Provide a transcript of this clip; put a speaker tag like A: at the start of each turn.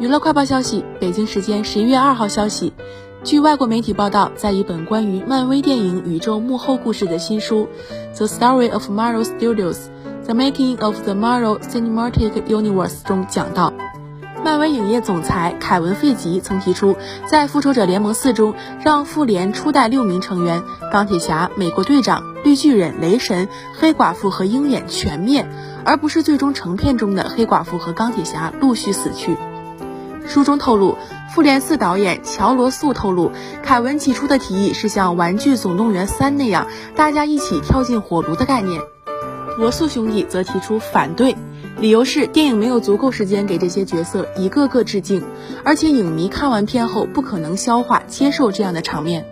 A: 娱乐快报消息：北京时间十一月二号消息，据外国媒体报道，在一本关于漫威电影宇宙幕后故事的新书《The Story of Marvel Studios: The Making of the Marvel Cinematic Universe》中讲到，漫威影业总裁凯文·费吉曾提出，在《复仇者联盟四》中让复联初代六名成员——钢铁侠、美国队长、绿巨人、雷神、黑寡妇和鹰眼全灭，而不是最终成片中的黑寡妇和钢铁侠陆续死去。书中透露，《复联四》导演乔·罗素透露，凯文起初的提议是像《玩具总动员三》那样，大家一起跳进火炉的概念。罗素兄弟则提出反对，理由是电影没有足够时间给这些角色一个个致敬，而且影迷看完片后不可能消化接受这样的场面。